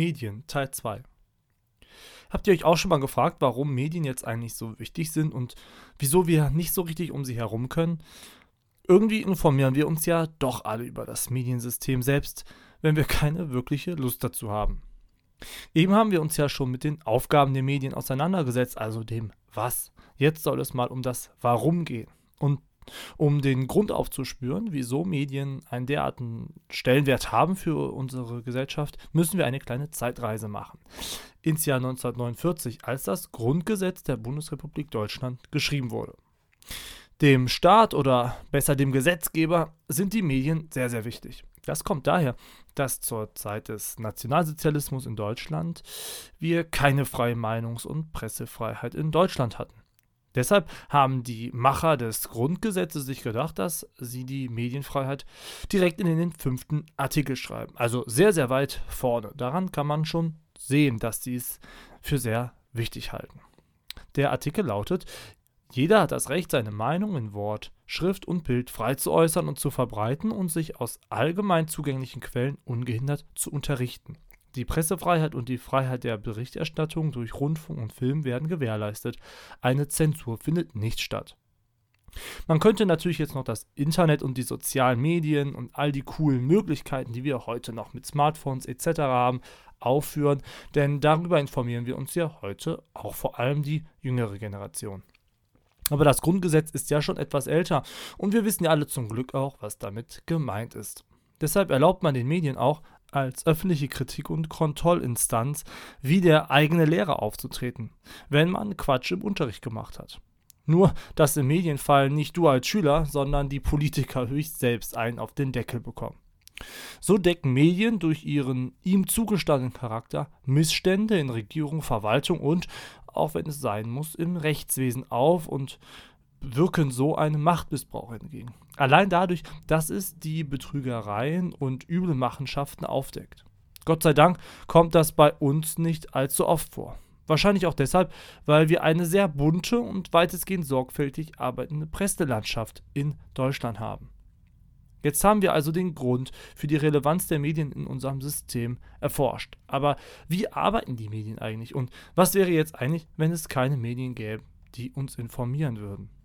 Medien Teil 2. Habt ihr euch auch schon mal gefragt, warum Medien jetzt eigentlich so wichtig sind und wieso wir nicht so richtig um sie herum können? Irgendwie informieren wir uns ja doch alle über das Mediensystem selbst, wenn wir keine wirkliche Lust dazu haben. Eben haben wir uns ja schon mit den Aufgaben der Medien auseinandergesetzt, also dem Was. Jetzt soll es mal um das Warum gehen. Und um den Grund aufzuspüren, wieso Medien einen derartigen Stellenwert haben für unsere Gesellschaft, müssen wir eine kleine Zeitreise machen. Ins Jahr 1949, als das Grundgesetz der Bundesrepublik Deutschland geschrieben wurde. Dem Staat oder besser dem Gesetzgeber sind die Medien sehr, sehr wichtig. Das kommt daher, dass zur Zeit des Nationalsozialismus in Deutschland wir keine freie Meinungs- und Pressefreiheit in Deutschland hatten. Deshalb haben die Macher des Grundgesetzes sich gedacht, dass sie die Medienfreiheit direkt in den fünften Artikel schreiben. Also sehr, sehr weit vorne. Daran kann man schon sehen, dass sie es für sehr wichtig halten. Der Artikel lautet, jeder hat das Recht, seine Meinung in Wort, Schrift und Bild frei zu äußern und zu verbreiten und sich aus allgemein zugänglichen Quellen ungehindert zu unterrichten. Die Pressefreiheit und die Freiheit der Berichterstattung durch Rundfunk und Film werden gewährleistet. Eine Zensur findet nicht statt. Man könnte natürlich jetzt noch das Internet und die sozialen Medien und all die coolen Möglichkeiten, die wir heute noch mit Smartphones etc. haben, aufführen, denn darüber informieren wir uns ja heute auch vor allem die jüngere Generation. Aber das Grundgesetz ist ja schon etwas älter und wir wissen ja alle zum Glück auch, was damit gemeint ist. Deshalb erlaubt man den Medien auch, als öffentliche Kritik- und Kontrollinstanz wie der eigene Lehrer aufzutreten, wenn man Quatsch im Unterricht gemacht hat. Nur, dass im Medienfall nicht du als Schüler, sondern die Politiker höchst selbst einen auf den Deckel bekommen. So decken Medien durch ihren ihm zugestandenen Charakter Missstände in Regierung, Verwaltung und, auch wenn es sein muss, im Rechtswesen auf und wirken so einem Machtmissbrauch entgegen. Allein dadurch, dass es die Betrügereien und Übelmachenschaften aufdeckt. Gott sei Dank kommt das bei uns nicht allzu oft vor. Wahrscheinlich auch deshalb, weil wir eine sehr bunte und weitestgehend sorgfältig arbeitende Presselandschaft in Deutschland haben. Jetzt haben wir also den Grund für die Relevanz der Medien in unserem System erforscht. Aber wie arbeiten die Medien eigentlich? Und was wäre jetzt eigentlich, wenn es keine Medien gäbe, die uns informieren würden?